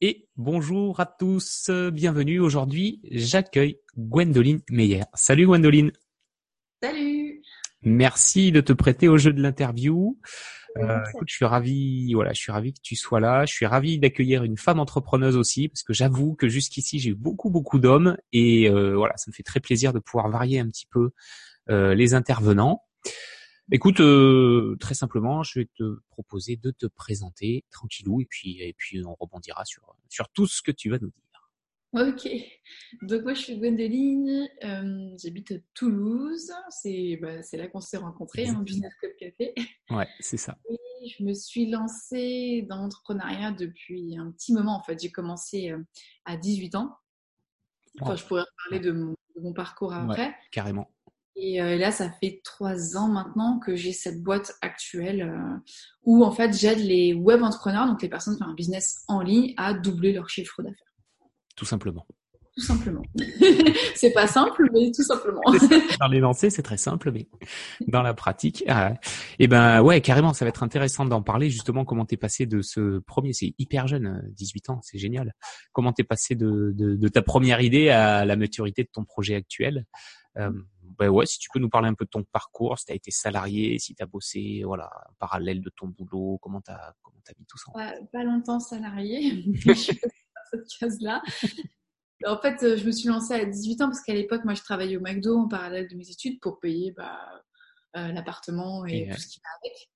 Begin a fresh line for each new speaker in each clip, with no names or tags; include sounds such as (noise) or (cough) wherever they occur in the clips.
Et bonjour à tous, bienvenue. Aujourd'hui, j'accueille Gwendoline Meyer. Salut Gwendoline.
Salut.
Merci de te prêter au jeu de l'interview. Euh, écoute, je suis ravi, voilà, je suis ravi que tu sois là. Je suis ravi d'accueillir une femme entrepreneuse aussi, parce que j'avoue que jusqu'ici j'ai eu beaucoup beaucoup d'hommes et euh, voilà, ça me fait très plaisir de pouvoir varier un petit peu euh, les intervenants. Écoute, euh, très simplement, je vais te proposer de te présenter tranquillou et puis et puis on rebondira sur sur tout ce que tu vas nous dire.
Ok. Donc moi je suis Gwendoline, euh, j'habite à Toulouse. C'est bah, c'est là qu'on s'est rencontrés, en Business Club Café.
Ouais, c'est ça.
Et je me suis lancée dans l'entrepreneuriat depuis un petit moment. En fait, j'ai commencé euh, à 18 ans. Enfin, je pourrais parler de mon, de mon parcours après.
Ouais, carrément.
Et euh, là, ça fait trois ans maintenant que j'ai cette boîte actuelle euh, où en fait j'aide les web entrepreneurs, donc les personnes qui ont un business en ligne, à doubler leur chiffre d'affaires.
Tout simplement.
Tout simplement. (laughs) c'est pas simple, mais tout simplement. (laughs)
dans les lancers, c'est très simple, mais dans la pratique, ah, et ben ouais, carrément, ça va être intéressant d'en parler justement. Comment t'es passé de ce premier, c'est hyper jeune, 18 ans, c'est génial. Comment t'es passé de, de, de, ta première idée à la maturité de ton projet actuel euh, ben ouais, si tu peux nous parler un peu de ton parcours, si tu as été salarié, si tu as bossé, voilà, en parallèle de ton boulot, comment tu as, comment as mis tout ça
pas, pas longtemps salarié, (laughs) je suis dans cette case-là. En fait, euh, je me suis lancée à 18 ans parce qu'à l'époque, moi, je travaillais au McDo en parallèle de mes études pour payer bah, euh, l'appartement et, et, tout ce qui va avec.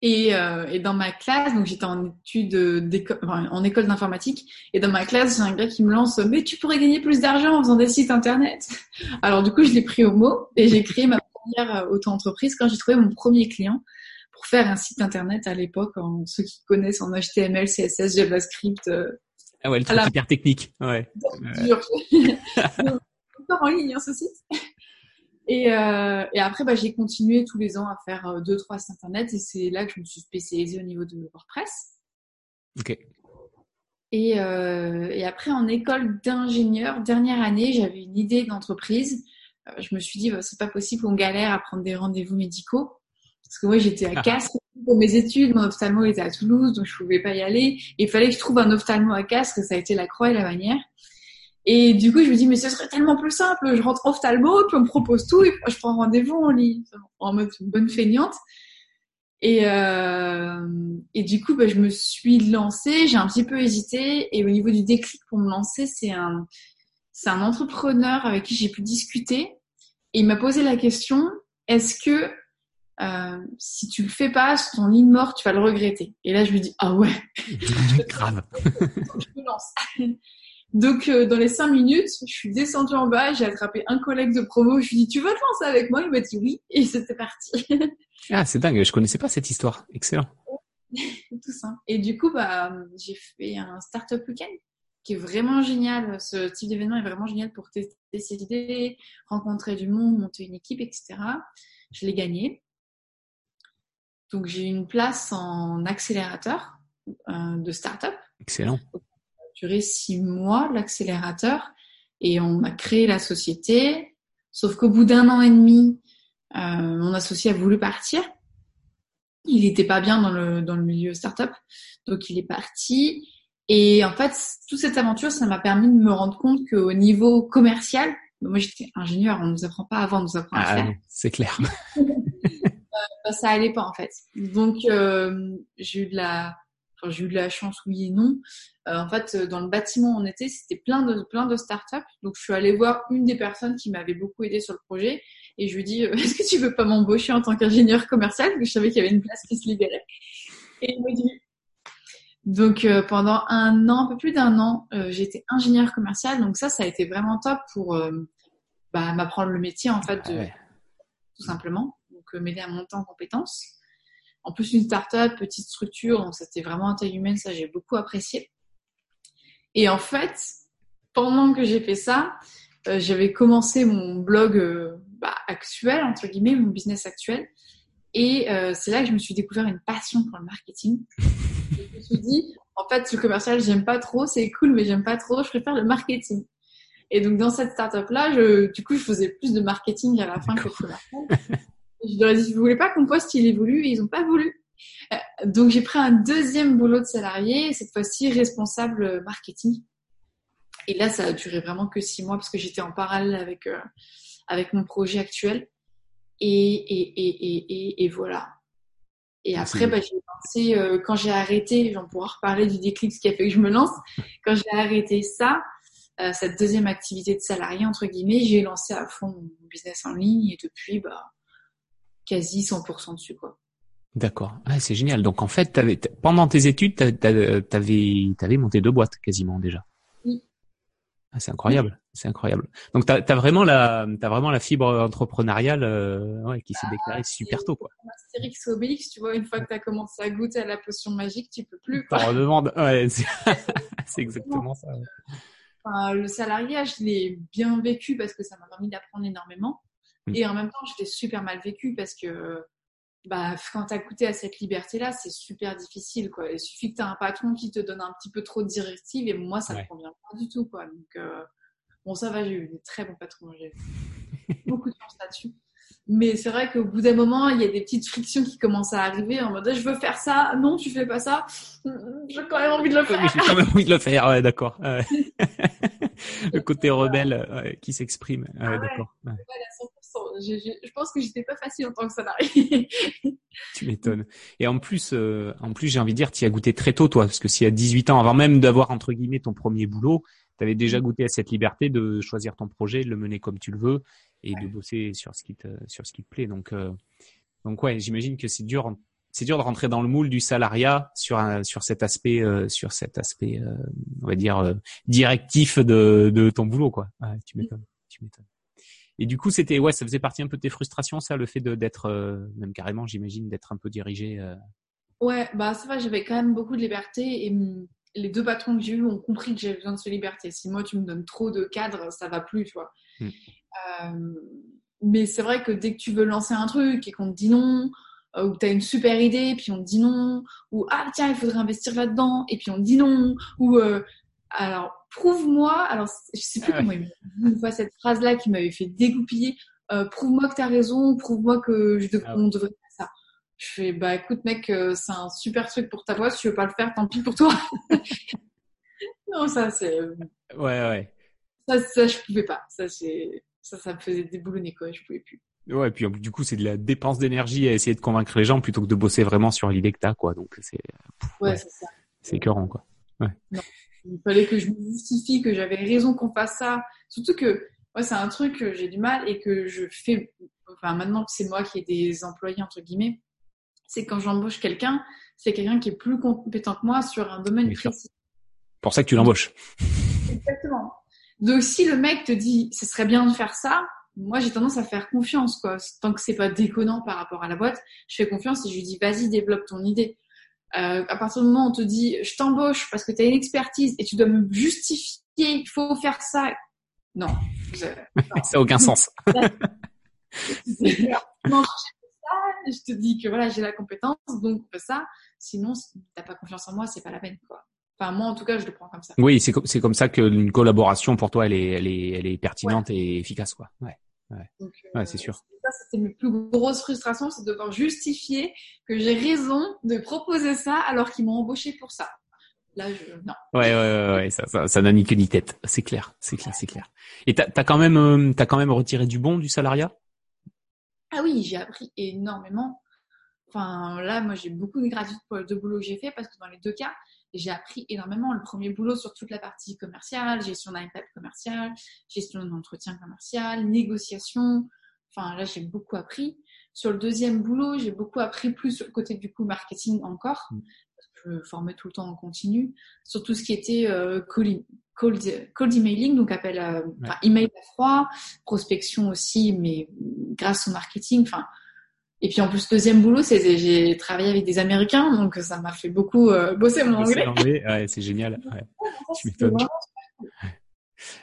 Et, euh, et, dans ma classe, donc j'étais en études enfin, en école d'informatique, et dans ma classe, j'ai un gars qui me lance "Mais tu pourrais gagner plus d'argent en faisant des sites internet." (laughs) Alors du coup, je l'ai pris au mot et j'ai créé ma première euh, auto-entreprise quand j'ai trouvé mon premier client pour faire un site internet à l'époque. En ceux qui connaissent en HTML, CSS, JavaScript. Euh,
ah ouais, le truc la... hyper technique. Ouais. (laughs)
Encore en ligne, hein, ce site. Et, euh, et, après, bah, j'ai continué tous les ans à faire euh, deux, trois sites internet et c'est là que je me suis spécialisée au niveau de WordPress.
Ok.
Et, euh, et après, en école d'ingénieur, dernière année, j'avais une idée d'entreprise. Euh, je me suis dit, bah, c'est pas possible qu'on galère à prendre des rendez-vous médicaux. Parce que moi, j'étais à (laughs) Castres pour mes études. Mon ophtalmo était à Toulouse, donc je pouvais pas y aller. Et il fallait que je trouve un ophtalmo à Castres. Ça a été la croix et la bannière. Et du coup, je me dis, mais ce serait tellement plus simple. Je rentre ophtalmo, puis on me propose tout, et je prends rendez-vous en ligne, en mode bonne feignante. Et, euh, et du coup, bah, je me suis lancée. J'ai un petit peu hésité. Et au niveau du déclic pour me lancer, c'est un, c'est un entrepreneur avec qui j'ai pu discuter. Et il m'a posé la question, est-ce que euh, si tu le fais pas sur ton ligne morte, tu vas le regretter? Et là, je me dis, ah ouais. (laughs)
Grave. (laughs)
je me lance. Donc, euh, dans les cinq minutes, je suis descendue en bas, j'ai attrapé un collègue de promo, je lui ai dit, tu veux te lancer avec moi? Il m'a dit oui, et (laughs) c'était parti. (laughs)
ah, c'est dingue, je connaissais pas cette histoire. Excellent. (laughs)
Tout ça. Et du coup, bah, j'ai fait un startup week-end qui est vraiment génial. Ce type d'événement est vraiment génial pour tester ses idées, rencontrer du monde, monter une équipe, etc. Je l'ai gagné. Donc, j'ai eu une place en accélérateur euh, de startup.
Excellent
duré six mois, l'accélérateur, et on a créé la société. Sauf qu'au bout d'un an et demi, euh, mon associé a voulu partir. Il n'était pas bien dans le, dans le milieu startup, donc il est parti. Et en fait, toute cette aventure, ça m'a permis de me rendre compte qu'au niveau commercial, moi j'étais ingénieur, on ne nous apprend pas avant, on nous apprend à
ah,
faire.
C'est clair. (laughs)
euh, ça allait pas en fait. Donc euh, j'ai eu de la Enfin, j'ai eu de la chance, oui et non. Euh, en fait, dans le bâtiment où on était, c'était plein de plein de startups. Donc, je suis allée voir une des personnes qui m'avait beaucoup aidé sur le projet et je lui dis (laughs) Est-ce que tu veux pas m'embaucher en tant qu'ingénieur commercial? Parce que je savais qu'il y avait une place qui se libérait. Et il m'a dit donc euh, pendant un an, un peu plus d'un an, euh, j'étais ingénieur commercial. Donc ça, ça a été vraiment top pour euh, bah, m'apprendre le métier en fait, de,
ouais.
tout simplement. Donc euh, m'aider à monter en compétences. En plus, une start-up, petite structure, donc c'était vraiment un taille humaine, ça j'ai beaucoup apprécié. Et en fait, pendant que j'ai fait ça, euh, j'avais commencé mon blog euh, bah, actuel, entre guillemets, mon business actuel. Et euh, c'est là que je me suis découvert une passion pour le marketing. je me suis dit, en fait, le commercial, j'aime pas trop, c'est cool, mais j'aime pas trop, je préfère le marketing. Et donc, dans cette startup-là, je, du coup, je faisais plus de marketing à la fin que de commercial. Je leur ai dit, vous voulez pas qu'on poste il évolue Et ils ont pas voulu. donc j'ai pris un deuxième boulot de salarié, cette fois-ci responsable marketing. Et là, ça a duré vraiment que six mois parce que j'étais en parallèle avec euh, avec mon projet actuel. Et et et et, et, voilà. Et après, bah, j'ai lancé euh, quand j'ai arrêté, j'en pourrai reparler du déclic ce qui a fait que je me lance. Quand j'ai arrêté ça, euh, cette deuxième activité de salarié entre guillemets, j'ai lancé à fond mon business en ligne et depuis, bah quasi 100% dessus quoi.
D'accord. Ah, c'est génial. Donc en fait, avais, pendant tes études, t'avais, t'avais monté deux boîtes quasiment déjà.
Oui.
Ah, c'est incroyable, c'est incroyable. Donc t'as as vraiment la, t'as vraiment la fibre entrepreneuriale euh, ouais, qui s'est ah, déclarée super tôt quoi.
Astérix Obélix, tu vois, une fois que t'as commencé à goûter à la potion magique, tu peux plus.
T'en redemande. Ouais, (laughs) (laughs) c'est exactement ça.
Enfin, le salariat, je l'ai bien vécu parce que ça m'a permis d'apprendre énormément. Mm. Et en même temps, je l'ai super mal vécu parce que bah, quand tu as goûté à cette liberté-là, c'est super difficile. Quoi. Il suffit que tu as un patron qui te donne un petit peu trop de directives et moi, ça ne me convient pas du tout. Quoi. Donc, euh, bon, ça va, j'ai eu des très bons patrons. J'ai (laughs) beaucoup de chance là-dessus. Mais c'est vrai qu'au bout d'un moment, il y a des petites frictions qui commencent à arriver en mode je veux faire ça, non, tu fais pas ça, j'ai quand même envie de le faire.
J'ai quand même envie de le faire, ouais, d'accord. (laughs) (laughs) le côté rebelle qui s'exprime, ah d'accord
je pense que j'étais pas facile en tant que salarié. (laughs)
tu m'étonnes. Et en plus, euh, en plus, j'ai envie de dire, tu as goûté très tôt, toi, parce que si à 18 ans, avant même d'avoir entre guillemets ton premier boulot, tu avais déjà mm. goûté à cette liberté de choisir ton projet, de le mener comme tu le veux et de bosser sur ce qui te sur ce qui te plaît. Donc, euh, donc ouais, j'imagine que c'est dur. C'est dur de rentrer dans le moule du salariat sur un, sur cet aspect euh, sur cet aspect on va dire directif de, de ton boulot quoi. tu m'étonnes. Tu m'étonnes. Et du coup, c'était ouais, ça faisait partie un peu de tes frustrations, ça, le fait d'être euh, même carrément, j'imagine, d'être un peu dirigé. Euh...
Ouais, bah ça va, j'avais quand même beaucoup de liberté et les deux patrons que j'ai eus ont compris que j'avais besoin de cette liberté. Si moi tu me donnes trop de cadres, ça va plus, tu vois. Hmm. Euh, mais c'est vrai que dès que tu veux lancer un truc et qu'on te dit non, euh, ou tu as une super idée puis on te dit non, ou ah tiens il faudrait investir là-dedans et puis on te dit non, ou euh, alors prouve-moi, alors je sais plus ah comment il une fois cette phrase-là qui m'avait fait dégoupiller, euh, prouve-moi que tu as raison, prouve-moi que je ah devrais faire ça. Je fais, bah écoute mec, euh, c'est un super truc pour ta voix, si tu veux pas le faire, tant pis pour toi. (laughs) non, ça c'est... Euh,
ouais, ouais.
Ça, ça je pouvais pas. Ça, c'est... ça, ça me faisait déboulonner quoi, je pouvais plus.
Ouais, et puis du coup, c'est de la dépense d'énergie à essayer de convaincre les gens plutôt que de bosser vraiment sur l'idée que t'as, quoi. Donc c'est...
Ouais, c'est ça.
C'est écœurant, quoi. Ouais.
Il fallait que je me justifie que j'avais raison qu'on fasse ça. Surtout que moi, c'est un truc que j'ai du mal et que je fais, enfin, maintenant que c'est moi qui ai des employés, entre guillemets, c'est quand j'embauche quelqu'un, c'est quelqu'un qui est plus compétent que moi sur un domaine précis.
Pour ça que tu l'embauches.
Exactement. Donc, si le mec te dit, ce serait bien de faire ça, moi, j'ai tendance à faire confiance, quoi. Tant que c'est pas déconnant par rapport à la boîte, je fais confiance et je lui dis, vas-y, développe ton idée. Euh, à partir du moment où on te dit je t'embauche parce que tu as une expertise et tu dois me justifier il faut faire ça. Non. (laughs)
ça n'a aucun sens. (laughs) non,
je te dis que voilà, j'ai la compétence, donc ça. Sinon, si t'as pas confiance en moi, c'est pas la peine, quoi. Enfin, moi, en tout cas, je le prends comme ça.
Oui, c'est comme, c'est comme ça qu'une collaboration, pour toi, elle est, elle est, elle est pertinente et efficace, quoi. Ouais. Ouais, ouais c'est euh, sûr.
Ça, c'était mes plus grosses frustrations, c'est de devoir justifier que j'ai raison de proposer ça alors qu'ils m'ont embauché pour ça. Là, je, non.
Ouais, ouais, ouais, ça, ça, ça n'a ni queue ni tête. C'est clair, c'est clair, c'est clair. Et t'as, as quand même, euh, t'as quand même retiré du bon du salariat?
Ah oui, j'ai appris énormément. Enfin, là, moi, j'ai beaucoup de gratitude pour les deux boulots que j'ai fait parce que dans les deux cas, j'ai appris énormément. Le premier boulot sur toute la partie commerciale, gestion d'un impact commercial, gestion d'un entretien commercial, négociation. Enfin, là, j'ai beaucoup appris. Sur le deuxième boulot, j'ai beaucoup appris plus sur le côté du coup marketing encore. Mm. Que je formais tout le temps en continu. Sur tout ce qui était euh, cold, cold, emailing, donc appel à, email à froid, prospection aussi, mais grâce au marketing. Enfin, et puis en plus, deuxième boulot, c'est j'ai travaillé avec des Américains, donc ça m'a fait beaucoup euh, bosser mon anglais.
Ouais, c'est génial. Ouais. tu m'étonnes.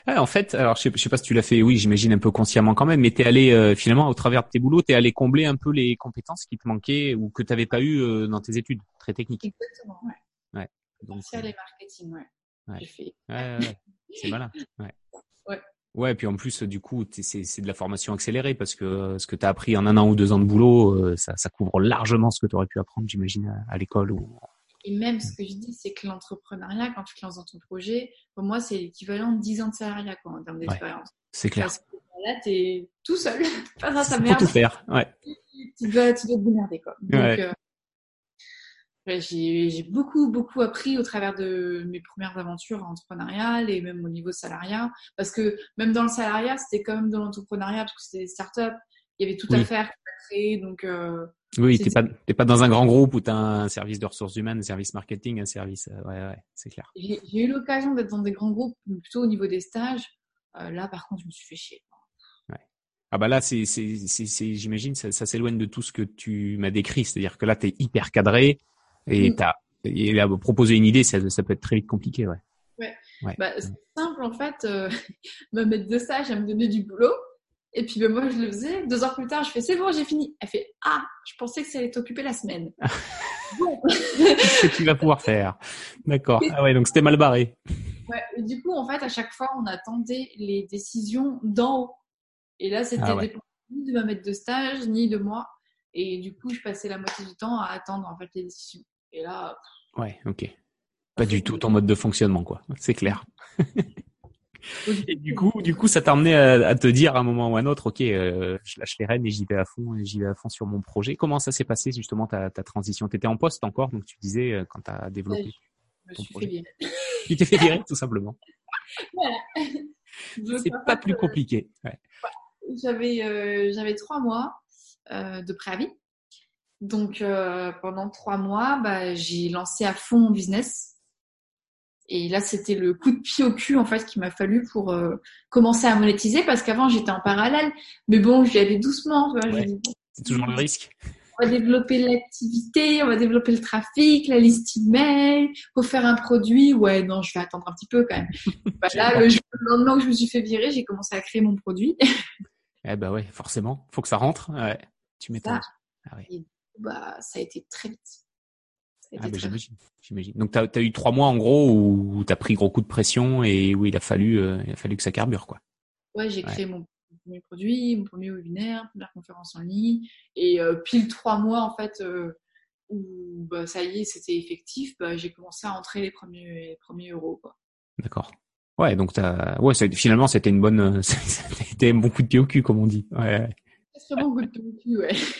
En fait, alors je sais, sais pas si tu l'as fait, oui, j'imagine un peu consciemment quand même, mais t'es allé euh, finalement au travers de tes boulots, t'es allé combler un peu les compétences qui te manquaient ou que t'avais pas eu euh, dans tes études, très techniques.
Exactement, ouais. Ouais. Donc,
les
marketing, ouais.
ouais. J'ai fait. Ouais, ouais, C'est malin. Ouais. (laughs)
ouais.
Ouais, puis en plus, du coup, c'est de la formation accélérée parce que ce que tu as appris en un an ou deux ans de boulot, ça, ça couvre largement ce que tu aurais pu apprendre, j'imagine, à, l'école. Ou...
Et même ce que je dis, c'est que l'entrepreneuriat, quand tu te lances dans ton projet, pour moi, c'est l'équivalent de 10 ans de salariat quoi, en termes d'expérience.
c'est clair.
Parce que là, tu es tout seul (laughs) face à
ta merde. tout faire, ouais.
Tu dois, tu dois te démerder, quoi. Donc, euh, j'ai beaucoup, beaucoup appris au travers de mes premières aventures entrepreneuriales et même au niveau salariat. Parce que même dans le salariat, c'était quand même de l'entrepreneuriat parce que c'était des startups. Il y avait tout à faire, à créer. Donc, euh,
oui, t'es pas, pas dans un grand groupe où tu as un service de ressources humaines, un service marketing, un service. Euh, ouais, ouais, c'est clair.
J'ai eu l'occasion d'être dans des grands groupes, plutôt au niveau des stages. Euh, là, par contre, je me suis fait chier.
Ouais. Ah bah là, c'est, c'est, j'imagine, ça, ça s'éloigne de tout ce que tu m'as décrit. C'est-à-dire que là, tu es hyper cadré, et t'as et là, proposer une idée, ça, ça peut être très vite compliqué, ouais.
Ouais. Bah, c'est simple en fait. Euh, (laughs) me mettre de stage, à me donner du boulot. Et puis ben, moi je le faisais. Deux heures plus tard, je fais c'est bon, j'ai fini. Elle fait ah, je pensais que ça allait t'occuper la semaine. (laughs)
bon. (laughs) ce que tu vas pouvoir faire. D'accord. Ah ouais, donc c'était mal barré.
Ouais. Et du coup, en fait, à chaque fois, on attendait les décisions d'en haut. Et là, c'était ah ni de ma maître de stage, ni de moi. Et du coup, je passais la moitié du temps à attendre en fait les décisions. Et là.
Ouais, ok. Pas du tout ton mode de fonctionnement, quoi. C'est clair. (laughs) et du coup, du coup, ça t'a amené à, te dire à un moment ou à un autre, ok, euh, je lâche les rênes et j'y vais à fond, et j'y vais à fond sur mon projet. Comment ça s'est passé justement ta, ta transition? T'étais en poste encore, donc tu disais euh, quand t'as développé.
je me suis fait virer.
tu t'es fait virer, tout simplement. Voilà. C'est pas plus compliqué. Ouais.
J'avais euh, j'avais trois mois de préavis. Donc pendant trois mois, bah, j'ai lancé à fond mon business. Et là, c'était le coup de pied au cul en fait qu'il m'a fallu pour euh, commencer à monétiser parce qu'avant j'étais en parallèle. Mais bon, j'y allais doucement.
c'est toujours le risque.
On va développer l'activité, on va développer le trafic, la liste email, faut faire un produit. Ouais, non, je vais attendre un petit peu quand même. (laughs) bah, là, le, lendemain que je me suis fait virer, j'ai commencé à créer mon produit.
eh ben ouais, forcément, faut que ça rentre. Ouais, tu m'étonnes.
Ah, ouais bah, ça a été très vite.
Ah, bah, j'imagine, j'imagine. Donc, tu as, eu trois mois en gros où tu as pris gros coup de pression et où il a fallu, euh, il a fallu que ça carbure, quoi.
Ouais, j'ai créé mon premier produit, mon premier webinaire, première conférence en ligne, et euh, pile trois mois en fait euh, où bah, ça y est, c'était effectif, bah, j'ai commencé à entrer les premiers, les premiers euros, quoi.
D'accord. Ouais, donc as... ouais, finalement c'était une bonne, (laughs) c'était un bon coup de pied au cul comme on dit. Ouais.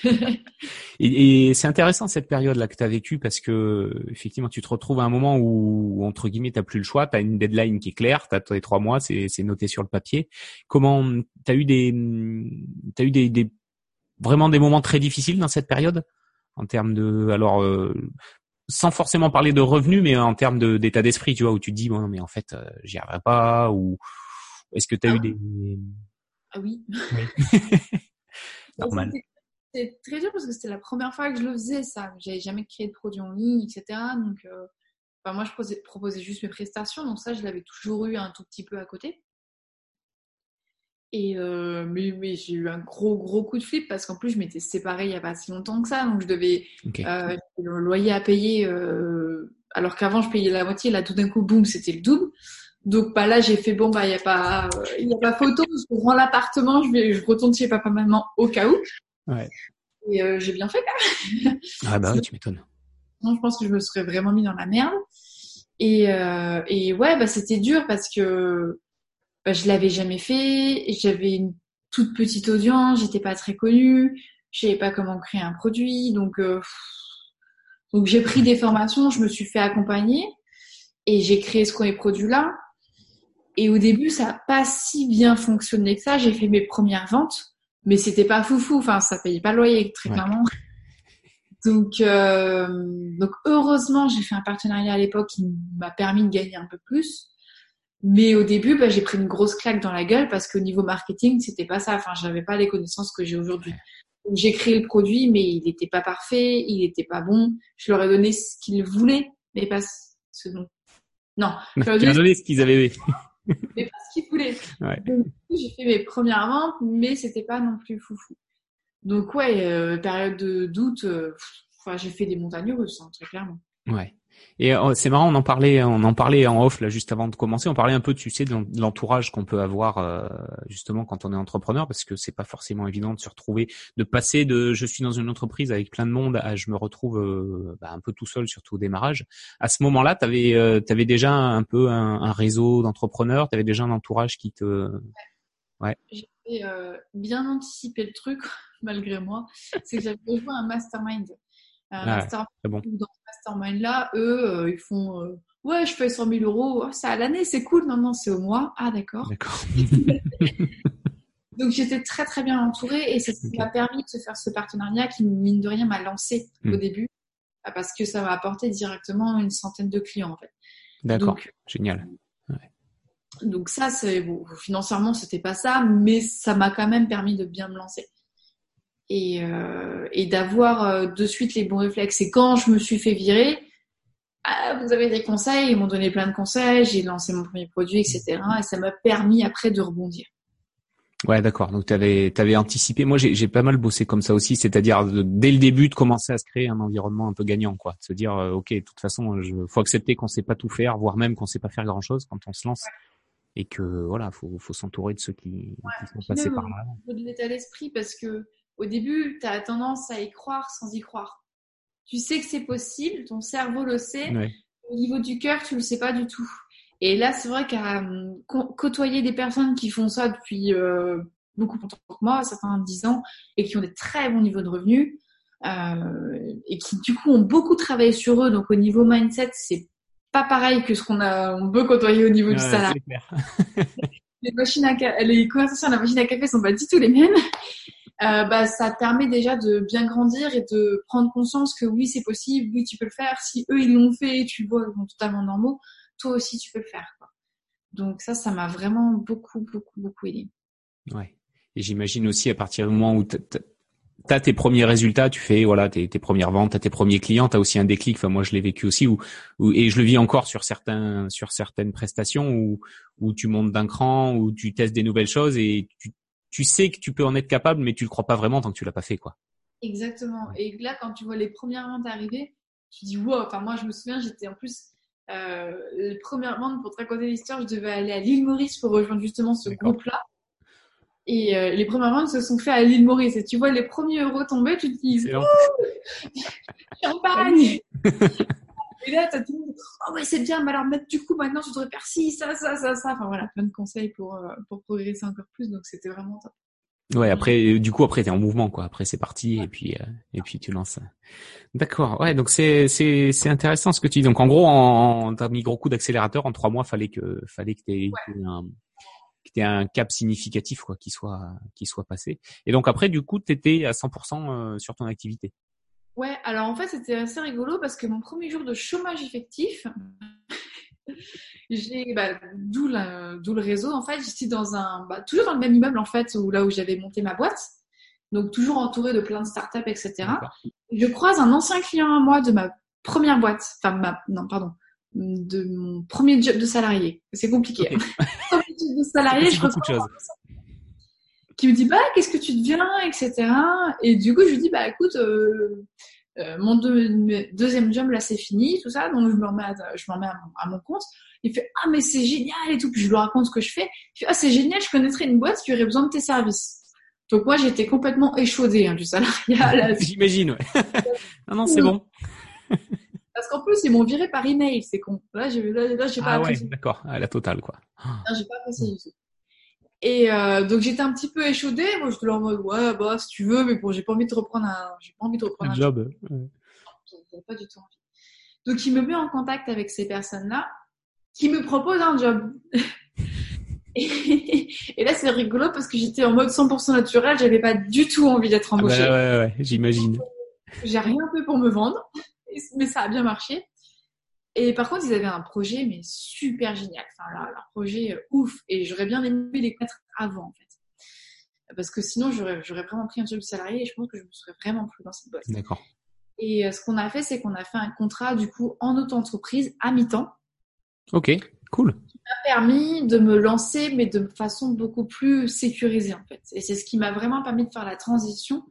(laughs)
et,
et c'est intéressant cette période-là que tu as vécue parce que effectivement, tu te retrouves à un moment où, entre guillemets, tu plus le choix, tu as une deadline qui est claire, tu as tes trois mois, c'est noté sur le papier. Comment tu as eu des t'as eu des, des, vraiment des moments très difficiles dans cette période? En termes de alors euh, sans forcément parler de revenus, mais en termes d'état d'esprit, tu vois, où tu te dis bon, mais en fait, euh, j'y arriverai pas, ou est-ce que tu as eu
ah.
des
ah oui. (laughs) (laughs) C'est très dur parce que c'était la première fois que je le faisais, ça. J'avais jamais créé de produit en ligne, etc. Donc, euh, moi, je proposais juste mes prestations. Donc, ça, je l'avais toujours eu un tout petit peu à côté. Et euh, mais, j'ai eu un gros gros coup de flip parce qu'en plus je m'étais séparée il y a pas si longtemps que ça donc je devais euh, le loyer à payer alors qu'avant je payais la moitié là tout d'un coup boum c'était le double donc bah là j'ai fait bon bah il y a pas il y a pas photo, je rends l'appartement, je vais je retourne chez papa maman au cas où.
Ouais.
Et euh, j'ai bien fait quand
même. Ah bah tu m'étonnes.
Non, je pense que je me serais vraiment mis dans la merde. Et euh, et ouais bah c'était dur parce que bah, je l'avais jamais fait, j'avais une toute petite audience, j'étais pas très connue, je savais pas comment créer un produit, donc euh, donc j'ai pris des formations, je me suis fait accompagner et j'ai créé ce qu'on est produit là. Et au début, ça n'a pas si bien fonctionné que ça. J'ai fait mes premières ventes, mais c'était pas foufou. Enfin, ça payait pas le loyer, très clairement. (laughs) Donc, euh, donc heureusement, j'ai fait un partenariat à l'époque qui m'a permis de gagner un peu plus. Mais au début, bah, j'ai pris une grosse claque dans la gueule parce qu'au niveau marketing, c'était pas ça. Enfin, j'avais pas les connaissances que j'ai aujourd'hui. J'ai créé le produit, mais il n'était pas parfait, il n'était pas bon. Je leur ai donné ce qu'ils voulaient, mais pas ce dont. Non.
Je leur ai donné ce qu'ils avaient
mais pas ce qu'il voulait. Donc, j'ai fait mes premières ventes, mais c'était pas non plus foufou. Donc, ouais, euh, période de doute, euh, j'ai fait des montagnes russes, hein, très clairement.
Ouais. Et euh, c'est marrant, on en parlait, on en parlait en off là juste avant de commencer. On parlait un peu, tu sais, de l'entourage qu'on peut avoir euh, justement quand on est entrepreneur, parce que c'est pas forcément évident de se retrouver, de passer de je suis dans une entreprise avec plein de monde à je me retrouve euh, bah, un peu tout seul, surtout au démarrage. À ce moment-là, tu avais, avais déjà un peu un, réseau d'entrepreneurs, tu avais déjà un entourage qui te,
ouais. J'ai bien anticipé le truc (laughs) malgré moi, c'est que j'avais rejoint un mastermind. Un ah, mastermind bon. Dans ce mastermind-là, eux, euh, ils font euh, Ouais, je fais 100 000 euros, oh, c'est à l'année, c'est cool. Non, non, c'est au mois. Ah, d'accord. D'accord. (laughs) Donc j'étais très très bien entourée et ça m'a permis de faire ce partenariat qui, mine de rien, m'a lancé au hmm. début ah, parce que ça m'a apporté directement une centaine de clients en fait.
D'accord, génial. Ouais.
Donc ça, c'est bon, financièrement, c'était pas ça, mais ça m'a quand même permis de bien me lancer et, euh, et d'avoir euh, de suite les bons réflexes. Et quand je me suis fait virer, ah, vous avez des conseils, ils m'ont donné plein de conseils, j'ai lancé mon premier produit, etc. Et ça m'a permis après de rebondir.
Ouais, d'accord. Donc tu avais, avais anticipé. Moi, j'ai pas mal bossé comme ça aussi, c'est-à-dire dès le début de commencer à se créer un environnement un peu gagnant, quoi. De se dire, euh, ok, de toute façon, il faut accepter qu'on sait pas tout faire, voire même qu'on sait pas faire grand-chose quand on se lance, et que voilà, faut, faut s'entourer de ceux qui, qui sont passés par là.
Faut de l'état d'esprit parce que au début, tu as tendance à y croire sans y croire. Tu sais que c'est possible, ton cerveau le sait. Au niveau du cœur, tu le sais pas du tout. Et là, c'est vrai qu'à euh, côtoyer des personnes qui font ça depuis euh, beaucoup plus longtemps que moi, certains 10 ans, et qui ont des très bons niveaux de revenus, euh, et qui du coup ont beaucoup travaillé sur eux. Donc au niveau mindset, c'est pas pareil que ce qu'on a, on peut côtoyer au niveau du salaire. (laughs) les machines à, les conversations à la machine à café sont pas du tout les mêmes. Euh, bah, ça te permet déjà de bien grandir et de prendre conscience que oui, c'est possible, oui, tu peux le faire. Si eux, ils l'ont fait, tu vois, ils sont totalement normaux, toi aussi, tu peux le faire. Quoi. Donc ça, ça m'a vraiment beaucoup, beaucoup, beaucoup aidé.
Ouais. Et j'imagine aussi à partir du moment où tu as tes premiers résultats, tu fais voilà tes, tes premières ventes, as tes premiers clients, tu as aussi un déclic. Enfin moi je l'ai vécu aussi où, où, et je le vis encore sur certains sur certaines prestations où où tu montes d'un cran, où tu testes des nouvelles choses et tu tu sais que tu peux en être capable, mais tu le crois pas vraiment tant que tu l'as pas fait, quoi.
Exactement. Et là, quand tu vois les premières ventes arriver, tu dis wow. Enfin, moi, je me souviens, j'étais en plus euh, les premières ventes pour te raconter l'histoire, je devais aller à l'île Maurice pour rejoindre justement ce groupe-là. Et euh, les premières ventes se sont faites à l'île Maurice. Et tu vois les premiers euros tomber, tu te dis, champagne (laughs) (laughs) Et là, t'as tout le monde, oh ouais, c'est bien, mais alors du coup, maintenant, tu devrais faire ci, ça, ça, ça, ça. Enfin voilà, plein de conseils pour, euh, pour progresser encore plus. Donc c'était vraiment top.
Ouais, après, du coup, après, t'es en mouvement, quoi. Après, c'est parti, et puis, euh, et puis, tu lances. D'accord. Ouais, donc c'est, c'est, c'est intéressant ce que tu dis. Donc, en gros, en, t'as mis gros coup d'accélérateur. En trois mois, fallait que, fallait que t'aies, un, que un cap significatif, quoi, qui soit, qui soit passé. Et donc après, du coup, t'étais à 100% euh, sur ton activité.
Ouais, alors en fait, c'était assez rigolo parce que mon premier jour de chômage effectif, j'ai, bah, d'où, le réseau, en fait, j'étais dans un, bah, toujours dans le même immeuble, en fait, où, là où j'avais monté ma boîte. Donc, toujours entouré de plein de startups, etc. Je croise un ancien client à moi de ma première boîte, enfin, ma, non, pardon, de mon premier job de salarié. C'est compliqué. (laughs) premier job de salarié, je croise qui me dit bah qu'est-ce que tu deviens etc et du coup je lui dis bah écoute euh, euh, mon deuxième job là c'est fini tout ça. Donc je me remets à, je me remets à mon, compte. Il fait ah mais c'est génial et tout. Puis je lui raconte ce que je fais. Il fait ah c'est génial je connaîtrais une boîte qui aurait besoin de tes services. Donc moi j'étais complètement échaudée hein, du salariat (laughs)
j'imagine ouais. Non (laughs) non c'est bon. (laughs)
Parce qu'en plus ils m'ont viré par email c'est con là j'ai là, j'ai pas
ah ouais d'accord. À la totale quoi.
Non j'ai pas apprécié du tout et euh, donc j'étais un petit peu échaudée. Moi, j'étais là en mode ouais, bah si tu veux, mais bon, j'ai pas envie de reprendre un, j'ai pas envie de reprendre un, job. J'avais pas du tout envie. Donc il me met en contact avec ces personnes-là, qui me proposent un job. (laughs) et, là, c'est rigolo parce que j'étais en mode 100% naturel. J'avais pas du tout envie d'être ah bah embauchée.
ouais, ouais, ouais, j'imagine.
J'ai rien fait pour me vendre, mais ça a bien marché. Et par contre, ils avaient un projet, mais super génial. Enfin, leur, projet euh, ouf. Et j'aurais bien aimé les connaître avant, en fait. Parce que sinon, j'aurais, vraiment pris un job salarié et je pense que je me serais vraiment plus dans cette boîte.
D'accord.
Et euh, ce qu'on a fait, c'est qu'on a fait un contrat, du coup, en auto-entreprise à mi-temps.
Ok, cool.
Qui m'a permis de me lancer, mais de façon beaucoup plus sécurisée, en fait. Et c'est ce qui m'a vraiment permis de faire la transition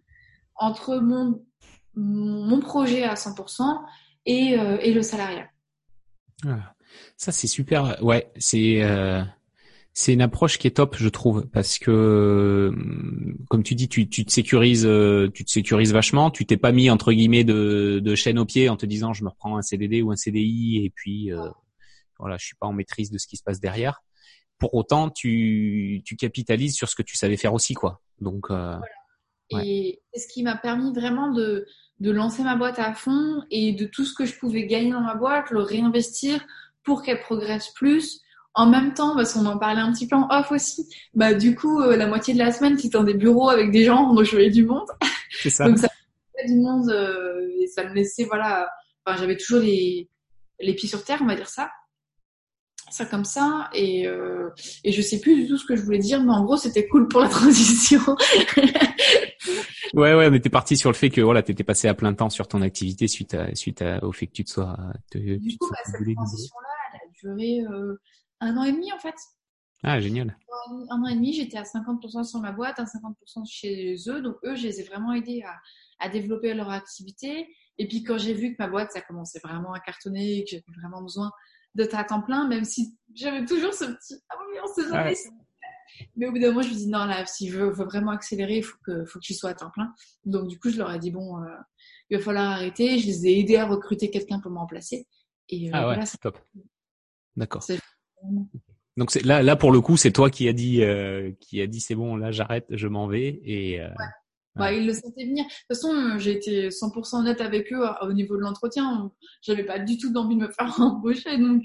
entre mon, mon projet à 100% et, euh, et le salariat.
Ah, ça c'est super. Ouais, c'est euh, c'est une approche qui est top, je trouve, parce que comme tu dis, tu, tu te sécurises, euh, tu te sécurises vachement. Tu t'es pas mis entre guillemets de, de chaîne au pied en te disant je me reprends un CDD ou un CDI et puis euh, voilà, je suis pas en maîtrise de ce qui se passe derrière. Pour autant, tu tu capitalises sur ce que tu savais faire aussi, quoi. Donc euh,
et c'est ce qui m'a permis vraiment de de lancer ma boîte à fond et de tout ce que je pouvais gagner dans ma boîte, le réinvestir pour qu'elle progresse plus. En même temps, parce qu'on en parlait un petit peu en off aussi, bah du coup, euh, la moitié de la semaine, c'était dans des bureaux avec des gens, donc je voyais du monde.
C'est ça. (laughs)
donc ça du monde euh, et ça me laissait, voilà, enfin j'avais toujours les, les pieds sur terre, on va dire ça. Ça comme ça et euh, et je sais plus du tout ce que je voulais dire, mais en gros c'était cool pour la transition.
Ouais, ouais, mais t'es parti sur le fait que voilà, t'étais passé à plein temps sur ton activité suite à, suite au fait que tu te sois.
Te, du coup, bah, cette transition-là, elle a duré euh, un an et demi en fait.
Ah, génial.
Un, an et demi, j'étais à 50% sur ma boîte, à 50% chez eux. Donc eux, je les ai vraiment aidés à, à développer leur activité. Et puis quand j'ai vu que ma boîte, ça commençait vraiment à cartonner, que j'avais vraiment besoin de à temps plein, même si j'avais toujours ce petit ah oui, on sait jamais, mais au bout d'un moment, je me dis non, là, si je veux, vraiment accélérer, il faut que, faut que je sois à temps plein. Donc, du coup, je leur ai dit bon, euh, il va falloir arrêter. Je les ai aidés à recruter quelqu'un pour me remplacer.
Et euh, ah ouais, c'est top. D'accord. Donc c'est là, là pour le coup, c'est toi qui a dit, euh, qui a dit c'est bon, là j'arrête, je m'en vais et. Euh,
ouais. Bah, ils le sentaient venir. De toute façon, j'ai été 100% honnête avec eux au niveau de l'entretien. J'avais pas du tout d'envie de me faire (laughs) embaucher, donc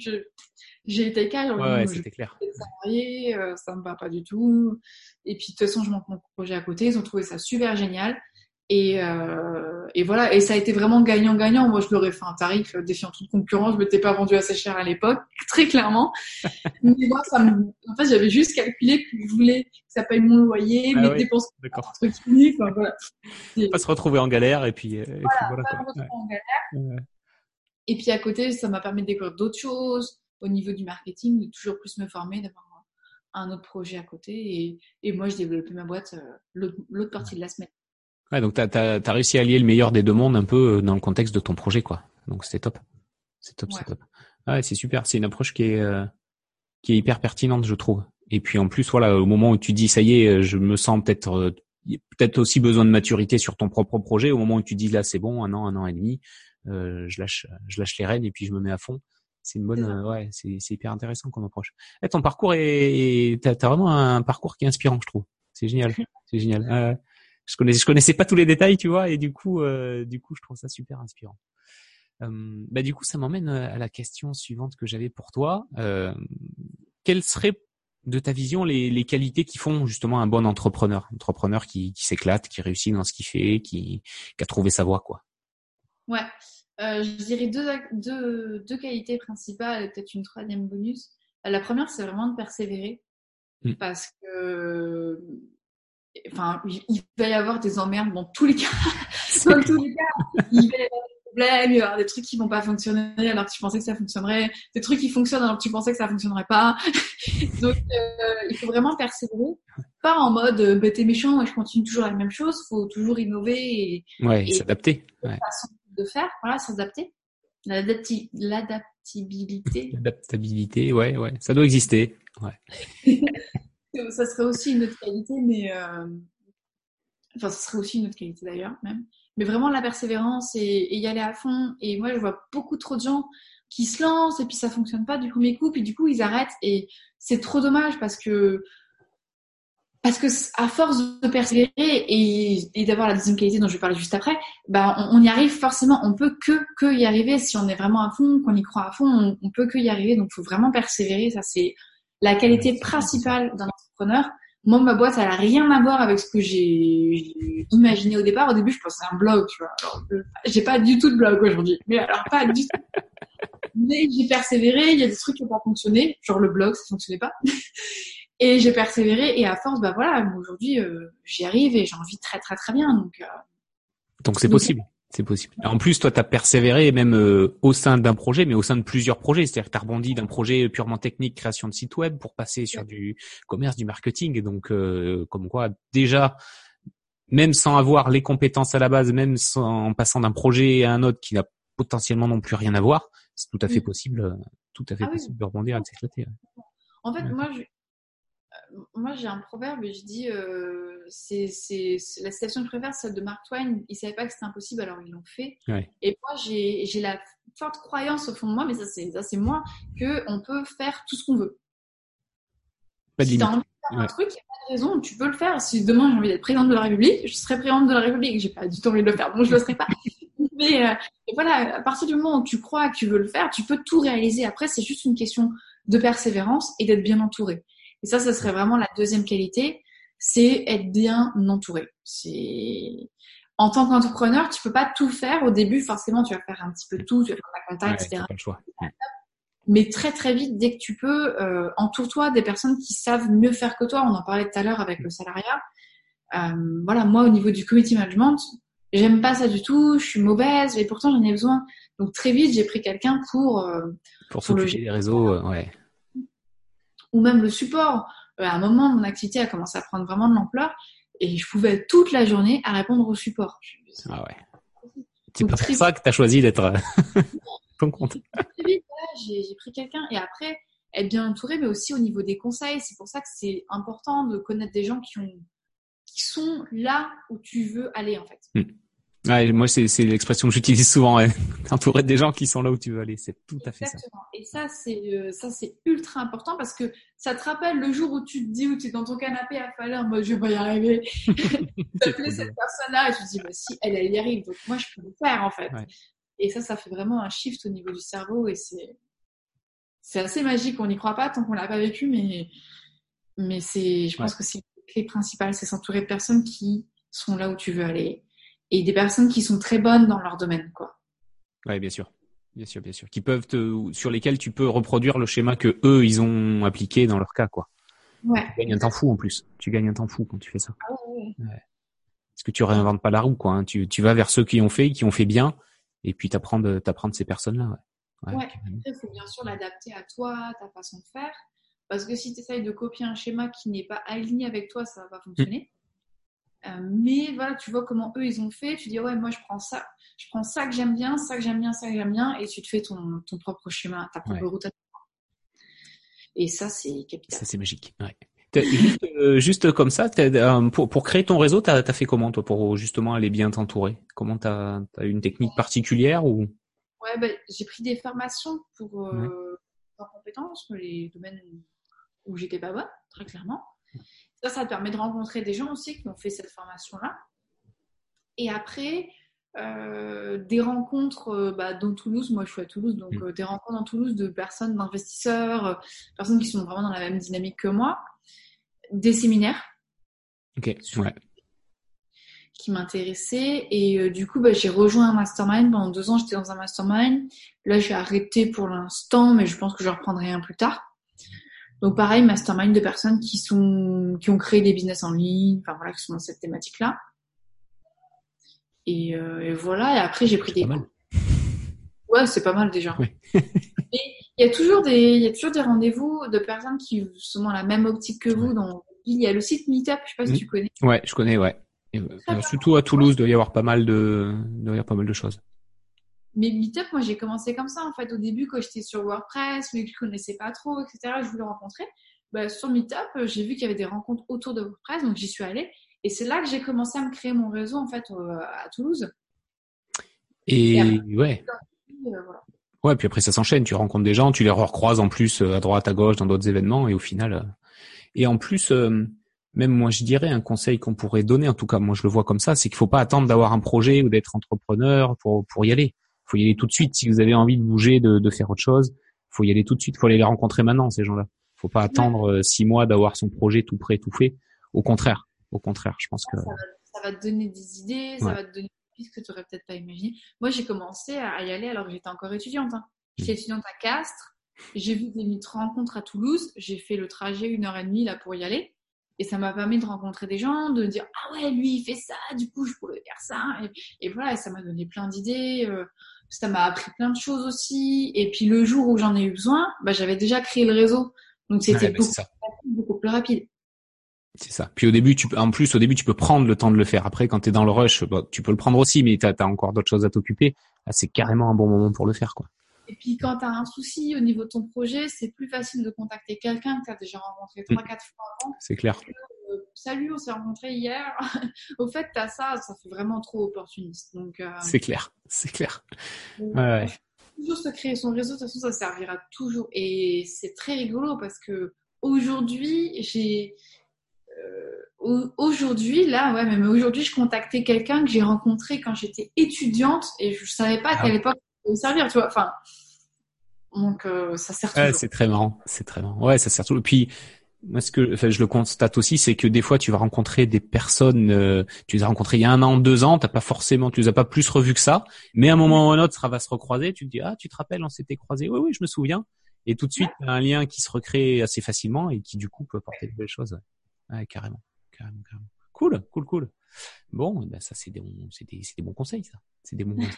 j'ai été calme.
Ouais, ouais c'était clair.
Salarié, euh, ça me va pas du tout. Et puis de toute façon, je monte mon projet à côté. Ils ont trouvé ça super génial. Et, euh, et voilà. Et ça a été vraiment gagnant-gagnant. Moi, je leur ai fait un tarif défiant toute concurrence. Je m'étais pas vendu assez cher à l'époque, (laughs) très clairement. Mais moi, ça me... en fait, j'avais juste calculé que je voulais que ça paye mon loyer, ah mes dépenses.
Enfin, voilà. Pas se retrouver en galère et puis. Euh, et
voilà, puis voilà, pas me retrouver en galère. Et puis à côté, ça m'a permis de découvrir d'autres choses au niveau du marketing, de toujours plus me former, d'avoir un autre projet à côté. Et, et moi, je développais ma boîte euh, l'autre partie de la semaine.
Ouais, donc tu as, réussi à lier le meilleur des deux mondes un peu euh, dans le contexte de ton projet, quoi. Donc c'était top. C'est top, c'est top. Ouais, c'est super. C'est une approche qui est euh, qui est hyper pertinente, je trouve. Et puis en plus, voilà, au moment où tu dis ça y est, je me sens peut-être peut-être aussi besoin de maturité sur ton propre projet. Au moment où tu dis là, c'est bon, un an, un an et demi, euh, je lâche, je lâche les rênes et puis je me mets à fond c'est une bonne, euh, ouais, c'est, c'est hyper intéressant comme approche. Et ton parcours est, t'as, t'as vraiment un parcours qui est inspirant, je trouve. C'est génial, (laughs) c'est génial. Euh, je connaissais, je connaissais pas tous les détails, tu vois, et du coup, euh, du coup, je trouve ça super inspirant. Euh, bah du coup, ça m'emmène à la question suivante que j'avais pour toi. Euh, quelles seraient de ta vision les, les qualités qui font justement un bon entrepreneur, entrepreneur qui, qui s'éclate, qui réussit dans ce qu'il fait, qui, qui a trouvé sa voie, quoi.
Ouais. Euh, je dirais deux, deux, deux qualités principales et peut-être une troisième bonus. La première, c'est vraiment de persévérer. Mm. Parce que, enfin, il va y avoir des emmerdes dans tous les cas. (laughs) dans tous les cas, il va y avoir des problèmes, il va y avoir des trucs qui vont pas fonctionner alors que tu pensais que ça fonctionnerait, des trucs qui fonctionnent alors que tu pensais que ça fonctionnerait pas. (laughs) Donc, euh, il faut vraiment persévérer. Pas en mode, euh, bah, t'es méchant, je continue toujours la même chose. Faut toujours innover et,
ouais, et s'adapter. Ouais
de faire, voilà, s'adapter. L'adaptabilité.
L'adaptabilité, ouais, ouais, ça doit exister. Ouais. (laughs)
ça serait aussi une autre qualité, mais euh... enfin, ce serait aussi une autre qualité d'ailleurs, même. Mais vraiment la persévérance et, et, y aller à fond. Et moi, je vois beaucoup trop de gens qui se lancent et puis ça fonctionne pas du premier coup, puis du coup ils arrêtent et c'est trop dommage parce que parce que à force de persévérer et, et d'avoir la deuxième qualité dont je vais parler juste après, bah on, on, y arrive forcément. On peut que que y arriver si on est vraiment à fond, qu'on y croit à fond. On, on peut que y arriver. Donc, faut vraiment persévérer. Ça, c'est la qualité principale d'un entrepreneur. Moi, ma boîte, elle a rien à voir avec ce que j'ai imaginé au départ. Au début, je pensais à un blog, tu vois. Alors, j'ai pas du tout de blog aujourd'hui. Mais alors, pas du tout. Mais j'ai persévéré. Il y a des trucs qui n'ont pas fonctionné. Genre le blog, ça fonctionnait pas. (laughs) Et j'ai persévéré et à force, bah voilà, aujourd'hui, euh, j'y arrive et j'en vis très très très bien. Donc, euh,
donc c'est possible. C'est possible. En plus, toi, tu as persévéré même euh, au sein d'un projet, mais au sein de plusieurs projets. C'est-à-dire que tu as rebondi d'un projet purement technique, création de site web, pour passer sur du commerce, du marketing. donc, comme quoi, déjà, même sans avoir les compétences à la base, même sans, en passant d'un projet à un autre qui n'a potentiellement non plus rien à voir, c'est tout à fait possible tout à fait ah possible de rebondir et de s'éclater.
En fait, moi, je, moi, j'ai un proverbe et je dis euh, c'est, la citation que je préfère, celle de Mark Twain. Ils ne savaient pas que c'était impossible, alors ils l'ont fait. Et moi, j'ai, la forte croyance au fond de moi, mais ça, c'est, ça, c'est moi, qu'on peut faire tout ce qu'on veut.
Pas de
si tu as envie de faire un truc, il n'y a pas de raison, tu peux le faire. Si demain j'ai envie d'être présidente de la République, je serai présidente de la République. J'ai pas du tout envie de le faire, donc je ne le serai pas. (laughs) mais euh, voilà, à partir du moment où tu crois que tu veux le faire, tu peux tout réaliser. Après, c'est juste une question de persévérance et d'être bien entouré. Et ça, ce serait vraiment la deuxième qualité, c'est être bien entouré. C'est en tant qu'entrepreneur, tu peux pas tout faire au début. Forcément, tu vas faire un petit peu tout, tu vas faire la compta, etc. Mais très très vite, dès que tu peux, euh, entoure-toi des personnes qui savent mieux faire que toi. On en parlait tout à l'heure avec le salariat. Euh, voilà, moi au niveau du committee management, j'aime pas ça du tout. Je suis mauvaise et pourtant j'en ai besoin. Donc très vite, j'ai pris quelqu'un pour euh,
pour, pour le des réseaux, ouais
ou même le support. Euh, à un moment, mon activité a commencé à prendre vraiment de l'ampleur et je pouvais toute la journée à répondre au support.
Ah ouais. C'est pour ça que tu as choisi d'être euh, (laughs) ton compte.
J'ai pris quelqu'un et après, être bien entouré, mais aussi au niveau des conseils. C'est pour ça que c'est important de connaître des gens qui, ont, qui sont là où tu veux aller en fait.
Hmm. Ouais, moi, c'est, c'est l'expression que j'utilise souvent. Ouais. (laughs) T'entourer des gens qui sont là où tu veux aller, c'est tout à fait ça.
Et ça, c'est euh, ça, c'est ultra important parce que ça te rappelle le jour où tu te dis où tu es dans ton canapé à falloir, moi, je vais pas y arriver. (laughs) tu appelles cette personne-là et tu te dis, bah si, elle, elle y arrive, donc moi, je peux le faire en fait. Et ça, ça fait vraiment un shift au niveau du cerveau et c'est c'est assez magique. On n'y croit pas tant qu'on l'a pas vécu, mais mais c'est, je pense que c'est la clé principale, c'est s'entourer de personnes qui sont là où tu veux aller et des personnes qui sont très bonnes dans leur domaine, quoi.
Ouais, bien sûr. Bien sûr, bien sûr. Qui peuvent te, sur lesquels tu peux reproduire le schéma que eux, ils ont appliqué dans leur cas, quoi.
Ouais.
Tu gagnes un temps fou, en plus. Tu gagnes un temps fou quand tu fais ça. Ah ouais. Parce que tu réinventes pas la roue, quoi. Hein. Tu, tu vas vers ceux qui ont fait, qui ont fait bien, et puis t'apprends de, t'apprends de ces personnes-là,
ouais. Ouais. il faut bien sûr l'adapter à toi, ta façon de faire. Parce que si tu essayes de copier un schéma qui n'est pas aligné avec toi, ça va pas fonctionner. Euh, mais voilà, tu vois comment eux ils ont fait. Tu dis ouais, moi je prends ça, je prends ça que j'aime bien, ça que j'aime bien, ça que j'aime bien, et tu te fais ton, ton propre chemin, ta propre route. Et ça c'est capital.
Ça c'est magique. Ouais. Juste, euh, juste, comme ça, euh, pour, pour créer ton réseau, t'as as fait comment toi pour justement aller bien t'entourer? Comment t'as as une technique particulière ou?
Ouais, bah, j'ai pris des formations pour euh, compétences, les domaines où j'étais pas bonne, très clairement. Ça, ça te permet de rencontrer des gens aussi qui ont fait cette formation-là. Et après, euh, des rencontres euh, bah, dans Toulouse, moi je suis à Toulouse, donc mm. euh, des rencontres dans Toulouse de personnes, d'investisseurs, personnes qui sont vraiment dans la même dynamique que moi, des séminaires.
Ok, ouais.
Qui m'intéressaient. Et du coup, bah, j'ai rejoint un mastermind. Pendant deux ans, j'étais dans un mastermind. Là, j'ai arrêté pour l'instant, mais je pense que je reprendrai un plus tard. Donc pareil, mastermind de personnes qui sont qui ont créé des business en ligne, enfin voilà, qui sont dans cette thématique-là. Et, euh, voilà. Et après, j'ai pris des. Pas mal. Ouais, c'est pas mal déjà. (laughs) il y a toujours des il y a toujours des rendez-vous de personnes qui sont dans la même optique que vous. Dans il y a le site Meetup, je sais pas si tu connais.
Ouais, je connais, ouais. Euh, surtout à Toulouse, il doit y avoir pas mal de, il doit y avoir pas mal de choses.
Mais Meetup, moi, j'ai commencé comme ça, en fait. Au début, quand j'étais sur WordPress, mais que je connaissais pas trop, etc., je voulais rencontrer. Bah, sur Meetup, j'ai vu qu'il y avait des rencontres autour de WordPress, donc j'y suis allée. Et c'est là que j'ai commencé à me créer mon réseau, en fait, euh, à Toulouse.
Et, ouais. Euh, ouais, puis après, ça s'enchaîne. Tu rencontres des gens, tu les recroises en plus euh, à droite, à gauche, dans d'autres événements, et au final. Et en plus, même moi, je dirais un conseil qu'on pourrait donner, en tout cas, moi, je le vois comme ça, c'est qu'il faut pas attendre d'avoir un projet ou d'être entrepreneur pour, pour y aller faut y aller tout de suite. Si vous avez envie de bouger, de, de faire autre chose, faut y aller tout de suite. Faut aller les rencontrer maintenant, ces gens-là. Faut pas attendre euh, six mois d'avoir son projet tout prêt, tout fait. Au contraire, au contraire, je pense que
ça va, te donner des idées, ça va te donner des pistes que tu aurais peut-être pas imaginé. Moi, j'ai commencé à y aller alors que j'étais encore étudiante. Hein. J'étais mmh. étudiante à Castres. J'ai vu des rencontres à Toulouse. J'ai fait le trajet une heure et demie là pour y aller. Et ça m'a permis de rencontrer des gens, de dire ah ouais lui il fait ça, du coup je pourrais faire ça. Et, voilà, ça m'a donné plein d'idées. Euh, ça m'a appris plein de choses aussi. Et puis le jour où j'en ai eu besoin, bah, j'avais déjà créé le réseau. Donc c'était beaucoup, plus rapide.
C'est ça. Puis au début, tu peux, en plus, au début, tu peux prendre le temps de le faire. Après, quand tu es dans le rush, bah, tu peux le prendre aussi, mais tu as, encore d'autres choses à t'occuper. c'est carrément un bon moment pour le faire, quoi.
Et puis quand tu as un souci au niveau de ton projet, c'est plus facile de contacter quelqu'un que tu as déjà rencontré trois, quatre fois avant.
C'est clair.
Salut, on s'est rencontré hier. (laughs) au fait, tu as ça, ça fait vraiment trop opportuniste. Donc, euh,
c'est clair, c'est clair.
Ouais, ouais. Toujours se créer son réseau, de toute façon, ça servira toujours. Et c'est très rigolo parce que aujourd'hui, j'ai euh, aujourd'hui, là, ouais, même aujourd'hui, je contactais quelqu'un que j'ai rencontré quand j'étais étudiante et je savais pas à quelle ah. époque ça servir, tu vois. Enfin, donc euh, ça sert toujours.
Ouais, c'est très marrant, c'est très marrant. Ouais, ça sert toujours. Et puis, moi, ce que enfin, je le constate aussi, c'est que des fois, tu vas rencontrer des personnes, euh, tu les as rencontrées il y a un an, deux ans, t'as pas forcément, tu les as pas plus revus que ça, mais à un moment ou à un autre, ça va se recroiser. Tu te dis, ah, tu te rappelles, on s'était croisés. Oui, oui, je me souviens. Et tout de suite, un lien qui se recrée assez facilement et qui du coup peut apporter de belles choses. Ouais, carrément, carrément, carrément. Cool, cool, cool. Bon, ben ça c'est des c'est des, des, bons conseils, ça. C'est des bons conseils.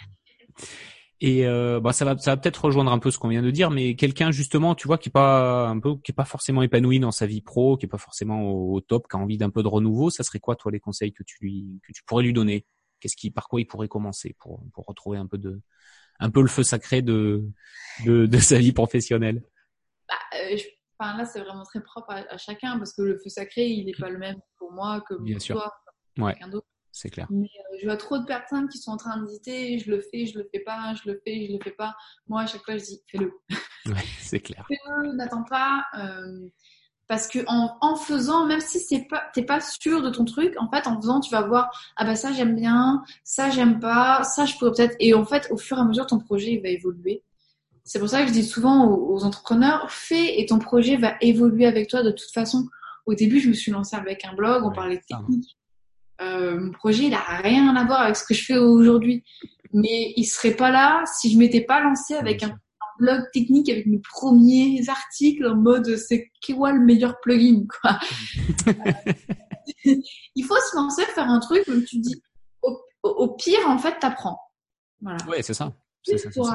(laughs) Et euh, bah ça va, ça va peut-être rejoindre un peu ce qu'on vient de dire, mais quelqu'un justement, tu vois, qui est pas un peu, qui est pas forcément épanoui dans sa vie pro, qui est pas forcément au, top, qui a envie d'un peu de renouveau, ça serait quoi, toi, les conseils que tu lui, que tu pourrais lui donner? Qu'est-ce qui, par quoi il pourrait commencer pour pour retrouver un peu de, un peu le feu sacré de de, de sa vie professionnelle?
Bah, euh, enfin, là, c'est vraiment très propre à, chacun parce que le feu sacré, il n'est pas le même pour moi que pour
Bien
toi,
ouais. quelqu'un d'autre. C'est clair.
Mais euh, je vois trop de personnes qui sont en train d'hésiter, je le fais, je le fais pas, je le fais, je le fais pas. Moi, à chaque fois, je dis, fais-le. (laughs)
Ouais, c'est clair.
fais-le, n'attends pas. Euh, parce que en, en, faisant, même si c'est pas, t'es pas sûr de ton truc, en fait, en faisant, tu vas voir, ah bah ça j'aime bien, ça j'aime pas, ça je pourrais peut-être. Et en fait, au fur et à mesure, ton projet il va évoluer. C'est pour ça que je dis souvent aux, entrepreneurs, fais et ton projet va évoluer avec toi de toute façon. Au début, je me suis lancée avec un blog, on parlait de technique. Euh, mon projet, il a rien à voir avec ce que je fais aujourd'hui. Mais il serait pas là si je m'étais pas lancée avec un, blog technique avec mes premiers articles en mode c'est quoi le meilleur plugin quoi. (laughs) il faut se lancer, faire un truc où tu dis au, pire en fait t'apprends.
Voilà. Ouais, c'est ça. C'est ça,
ça.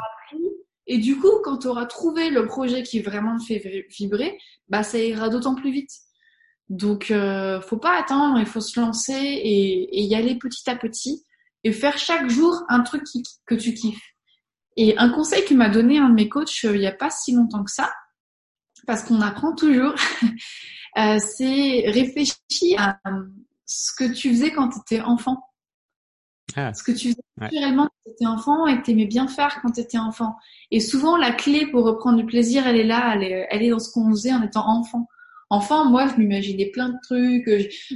Et du coup, quand tu auras trouvé le projet qui vraiment te fait vibrer, bah ça ira d'autant plus vite. Donc, euh, faut pas attendre, il faut se lancer et, y aller petit à petit et faire chaque jour un truc que tu kiffes. Et un conseil que m'a donné un de mes coachs euh, il n'y a pas si longtemps que ça, parce qu'on apprend toujours, (laughs) euh, c'est réfléchir à ce que tu faisais quand tu étais enfant. Ah. Ce que tu faisais naturellement quand tu étais enfant et que tu aimais bien faire quand tu étais enfant. Et souvent, la clé pour reprendre du plaisir, elle est là, elle est, elle est dans ce qu'on faisait en étant enfant. Enfant, moi, je m'imaginais plein de trucs.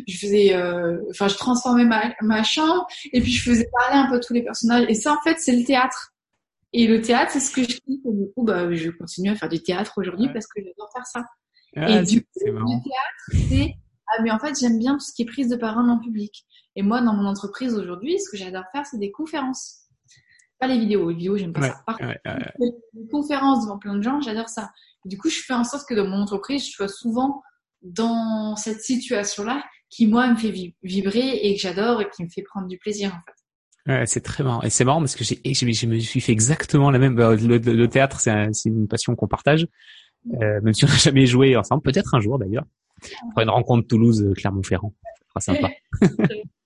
Je, faisais, euh, enfin, je transformais ma, ma chambre et puis je faisais parler un peu tous les personnages. Et ça, en fait, c'est le théâtre. Et le théâtre, c'est ce que je kiffe. Et du coup, bah, je continue à faire du théâtre aujourd'hui parce que j'adore faire ça. Ah, et du coup, le théâtre, c'est ah mais en fait j'aime bien tout ce qui est prise de parole en public. Et moi, dans mon entreprise aujourd'hui, ce que j'adore faire, c'est des conférences. Pas les vidéos. Les vidéos, j'aime pas ça. Par contre, les conférences devant plein de gens, j'adore ça. Du coup, je fais en sorte que dans mon entreprise, je sois souvent dans cette situation-là qui, moi, me fait vibrer et que j'adore et qui me fait prendre du plaisir, en fait.
Ouais, c'est très marrant. Et c'est marrant parce que j'ai, je me suis fait exactement la même. Bah, le, théâtre, c'est une passion qu'on partage, euh, même si on n'a jamais joué ensemble. Peut-être un jour d'ailleurs. On fera une rencontre Toulouse, euh, Clermont-Ferrand. Ça sera sympa. (laughs)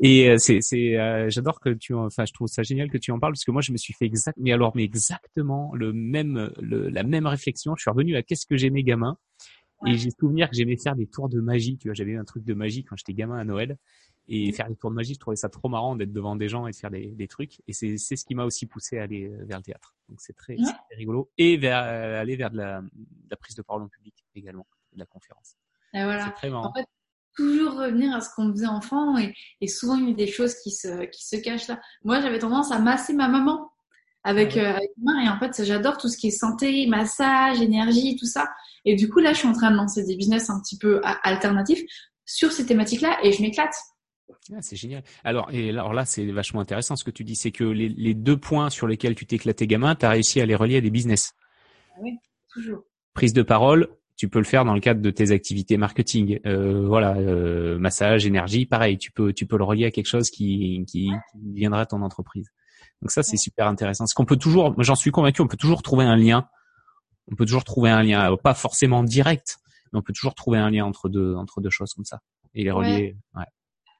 Et euh, c'est, c'est, euh, j'adore que tu, enfin, je trouve ça génial que tu en parles parce que moi, je me suis fait exact, mais alors, mais exactement le même, le, la même réflexion. Je suis revenu à qu'est-ce que j'aimais gamin. Et j'ai souvenir que j'aimais faire des tours de magie. Tu vois, j'avais un truc de magie quand j'étais gamin à Noël. Et faire des tours de magie, je trouvais ça trop marrant d'être devant des gens et de faire des, des trucs. Et c'est, c'est ce qui m'a aussi poussé à aller vers le théâtre. Donc c'est très, rigolo. Et vers, aller vers de la, de la prise de parole en public également, de la conférence.
Et voilà. C'est très marrant. En fait, toujours revenir à ce qu'on faisait enfant et, et, souvent il y a des choses qui se, qui se cachent là. Moi, j'avais tendance à masser ma maman avec, ah euh, avec main et en fait, j'adore tout ce qui est santé, massage, énergie, tout ça. Et du coup, là, je suis en train de lancer des business un petit peu alternatifs sur ces thématiques-là et je m'éclate.
Ah, c'est génial. Alors, et alors là, c'est vachement intéressant ce que tu dis, c'est que les, les, deux points sur lesquels tu t'éclatais gamin, tu as réussi à les relier à des business.
Oui, toujours.
Prise de parole, tu peux le faire dans le cadre de tes activités marketing. Euh, voilà, euh, massage, énergie, pareil, tu peux tu peux le relier à quelque chose qui qui, qui viendra à ton entreprise. Donc ça c'est super intéressant. Ce qu'on peut toujours, j'en suis convaincu, on peut toujours trouver un lien. On peut toujours trouver un lien, pas forcément direct, mais on peut toujours trouver un lien entre deux entre deux choses comme ça et les relier. Ouais.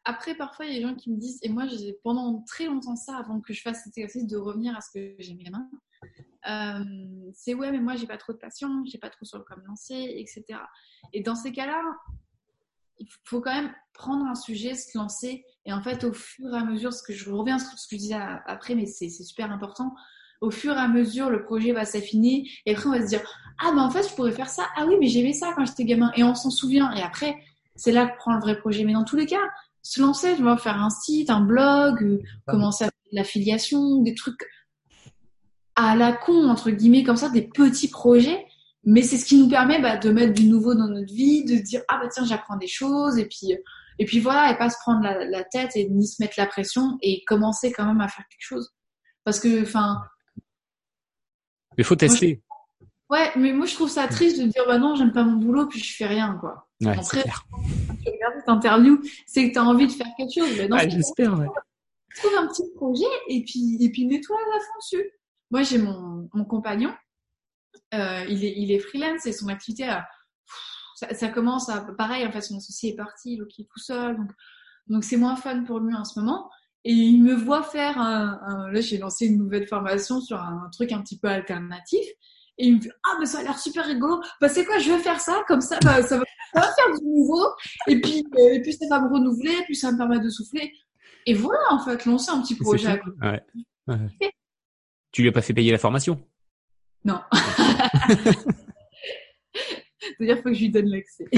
Après, parfois, il y a des gens qui me disent, et moi, j'ai pendant très longtemps ça, avant que je fasse cet exercice de revenir à ce que j'aimais la main, euh, c'est ouais, mais moi j'ai pas trop de passion, j'ai pas trop sur le comment lancer, etc. Et dans ces cas-là, il faut quand même prendre un sujet, se lancer, et en fait, au fur et à mesure, ce que je reviens sur ce que je disais après, mais c'est super important. Au fur et à mesure, le projet va s'affiner, et après on va se dire ah ben en fait je pourrais faire ça, ah oui mais j'aimais ça quand j'étais gamin, et on s'en souvient. Et après, c'est là que prend le vrai projet. Mais dans tous les cas, se lancer, tu vois, faire un site, un blog, commencer à faire de l'affiliation, des trucs à la con, entre guillemets, comme ça, des petits projets. Mais c'est ce qui nous permet bah, de mettre du nouveau dans notre vie, de dire ah bah tiens j'apprends des choses et puis et puis voilà et pas se prendre la, tête et ni se mettre la pression et commencer quand même à faire quelque chose parce que enfin
il faut tester
ouais mais moi je trouve ça triste de dire bah non j'aime pas mon boulot puis je fais rien quoi
ouais, après clair.
tu regardes cette interview c'est que tu as envie de faire quelque chose mais non
j'espère ouais.
trouve un petit projet et puis et puis mets-toi à fond dessus moi, j'ai mon, mon compagnon, euh, il, est, il est freelance et son activité, a, ça, ça, commence à, pareil, en fait, son associé est parti, donc il est tout seul, donc donc c'est moins fun pour lui en ce moment. Et il me voit faire un, un là, j'ai lancé une nouvelle formation sur un, truc un petit peu alternatif. Et il me dit, ah, mais ça a l'air super rigolo. Bah, c'est quoi, je vais faire ça, comme ça, bah, ça, va, ça va faire du nouveau. Et puis, et puis, ça va me renouveler, puis ça me permet de souffler. Et voilà, en fait, lancer un petit projet.
Ouais. ouais. Tu lui as pas fait payer la formation?
Non. (laughs) C'est-à-dire faut que je lui donne l'accès. (laughs)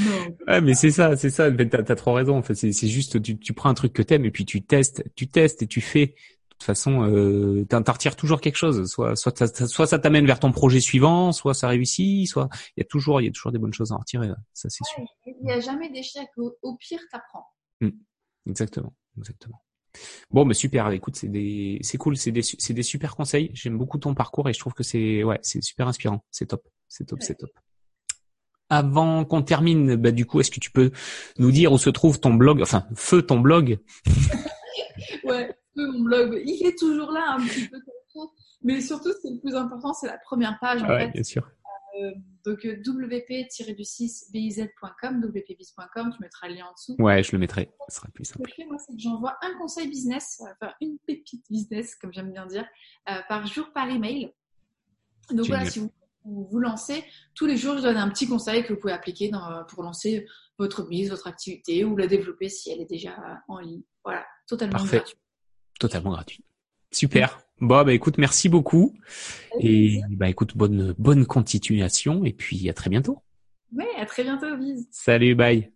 non. Ouais, mais c'est ça, c'est ça. T'as as trop raison. En fait, c'est juste tu, tu prends un truc que t'aimes et puis tu testes, tu testes et tu fais. De toute façon, euh, t'en retires toujours quelque chose. Soit, soit, ça, soit ça t'amène vers ton projet suivant, soit ça réussit, soit il y a toujours, il y a toujours des bonnes choses à en retirer. Ça, c'est sûr.
Il n'y a jamais d'échec. Au, au, pire, t'apprends.
Mmh. Exactement, exactement. Bon, mais super. Écoute, c'est des, c'est cool, c'est des, c'est des super conseils. J'aime beaucoup ton parcours et je trouve que c'est, ouais, c'est super inspirant. C'est top, c'est top, c'est top. Avant qu'on termine, bah du coup, est-ce que tu peux nous dire où se trouve ton blog, enfin, feu ton blog? (laughs)
Ouais, feu mon blog. Il est toujours là un petit peu mais surtout, c'est le plus important, c'est la première page. En
ouais, bien sûr.
Euh, donc euh, wp-du6biz.com, wpbiz.com, tu mettras le lien en dessous.
Ouais, je le mettrai, ce sera plus simple.
moi, c'est que j'envoie un conseil business, enfin une pépite business, comme j'aime bien dire, euh, par jour par email. Donc voilà, si vous vous lancez, tous les jours, je donne un petit conseil que vous pouvez appliquer dans, pour lancer votre business, votre activité ou la développer si elle est déjà en ligne. Voilà, totalement
Parfait. gratuit. Totalement gratuit. Super. Bon, bah écoute, merci beaucoup. Et bah écoute, bonne bonne continuation et puis à très bientôt.
Oui, à très bientôt, Vise.
Salut, bye.